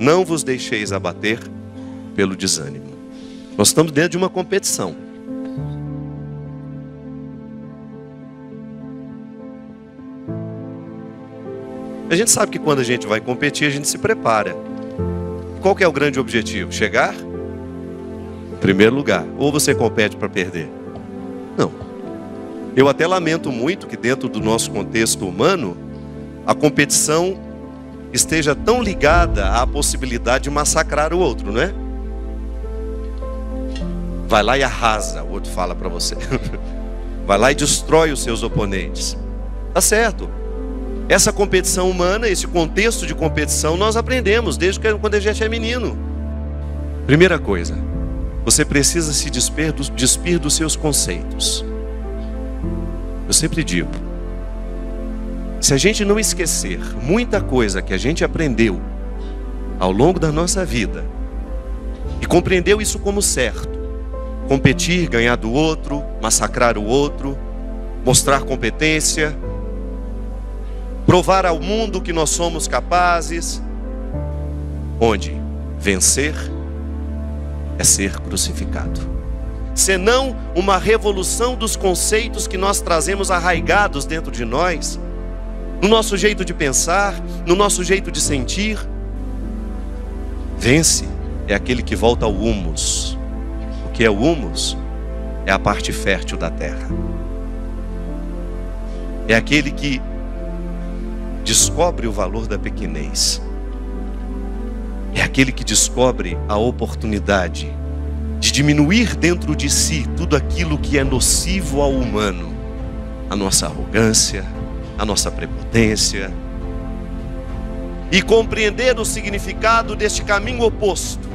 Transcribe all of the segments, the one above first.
Não vos deixeis abater pelo desânimo. Nós estamos dentro de uma competição. A gente sabe que quando a gente vai competir, a gente se prepara. Qual é o grande objetivo? Chegar em primeiro lugar. Ou você compete para perder? Não. Eu até lamento muito que dentro do nosso contexto humano, a competição esteja tão ligada à possibilidade de massacrar o outro, não é? Vai lá e arrasa, o outro fala para você. Vai lá e destrói os seus oponentes. Tá certo. Essa competição humana, esse contexto de competição, nós aprendemos desde quando a gente é menino. Primeira coisa, você precisa se despir, despir dos seus conceitos. Eu sempre digo, se a gente não esquecer muita coisa que a gente aprendeu ao longo da nossa vida e compreendeu isso como certo, competir, ganhar do outro, massacrar o outro, mostrar competência, provar ao mundo que nós somos capazes. Onde vencer é ser crucificado. Senão uma revolução dos conceitos que nós trazemos arraigados dentro de nós, no nosso jeito de pensar, no nosso jeito de sentir. Vence é aquele que volta ao humus. O que é o humus? É a parte fértil da terra. É aquele que descobre o valor da pequenez. É aquele que descobre a oportunidade de diminuir dentro de si tudo aquilo que é nocivo ao humano, a nossa arrogância, a nossa prepotência, e compreender o significado deste caminho oposto,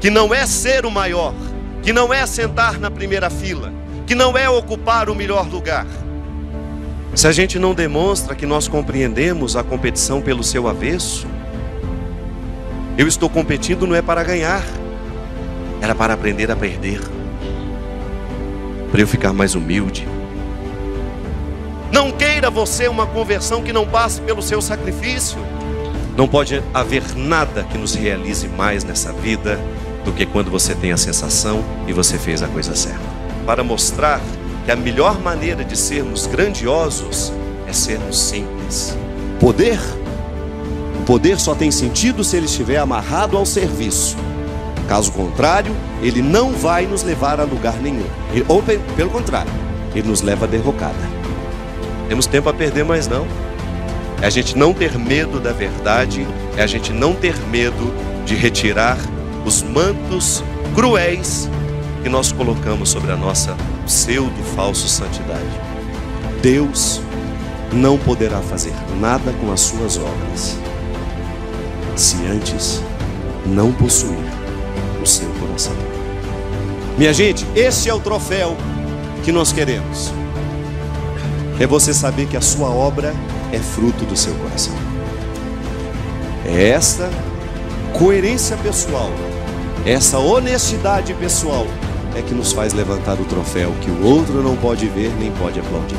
que não é ser o maior, que não é sentar na primeira fila, que não é ocupar o melhor lugar se a gente não demonstra que nós compreendemos a competição pelo seu avesso, eu estou competindo não é para ganhar, era para aprender a perder, para eu ficar mais humilde. Não queira você uma conversão que não passe pelo seu sacrifício. Não pode haver nada que nos realize mais nessa vida do que quando você tem a sensação e você fez a coisa certa. Para mostrar que a melhor maneira de sermos grandiosos é sermos simples. Poder? O poder só tem sentido se ele estiver amarrado ao serviço. Caso contrário, ele não vai nos levar a lugar nenhum. Ou pelo contrário, ele nos leva a derrocada. Temos tempo a perder, mas não. É a gente não ter medo da verdade, é a gente não ter medo de retirar os mantos cruéis que nós colocamos sobre a nossa pseudo falso santidade. Deus não poderá fazer nada com as suas obras se antes não possuir o seu coração. Minha gente, esse é o troféu que nós queremos. É você saber que a sua obra é fruto do seu coração. É essa coerência pessoal, essa honestidade pessoal é que nos faz levantar o troféu que o outro não pode ver nem pode aplaudir.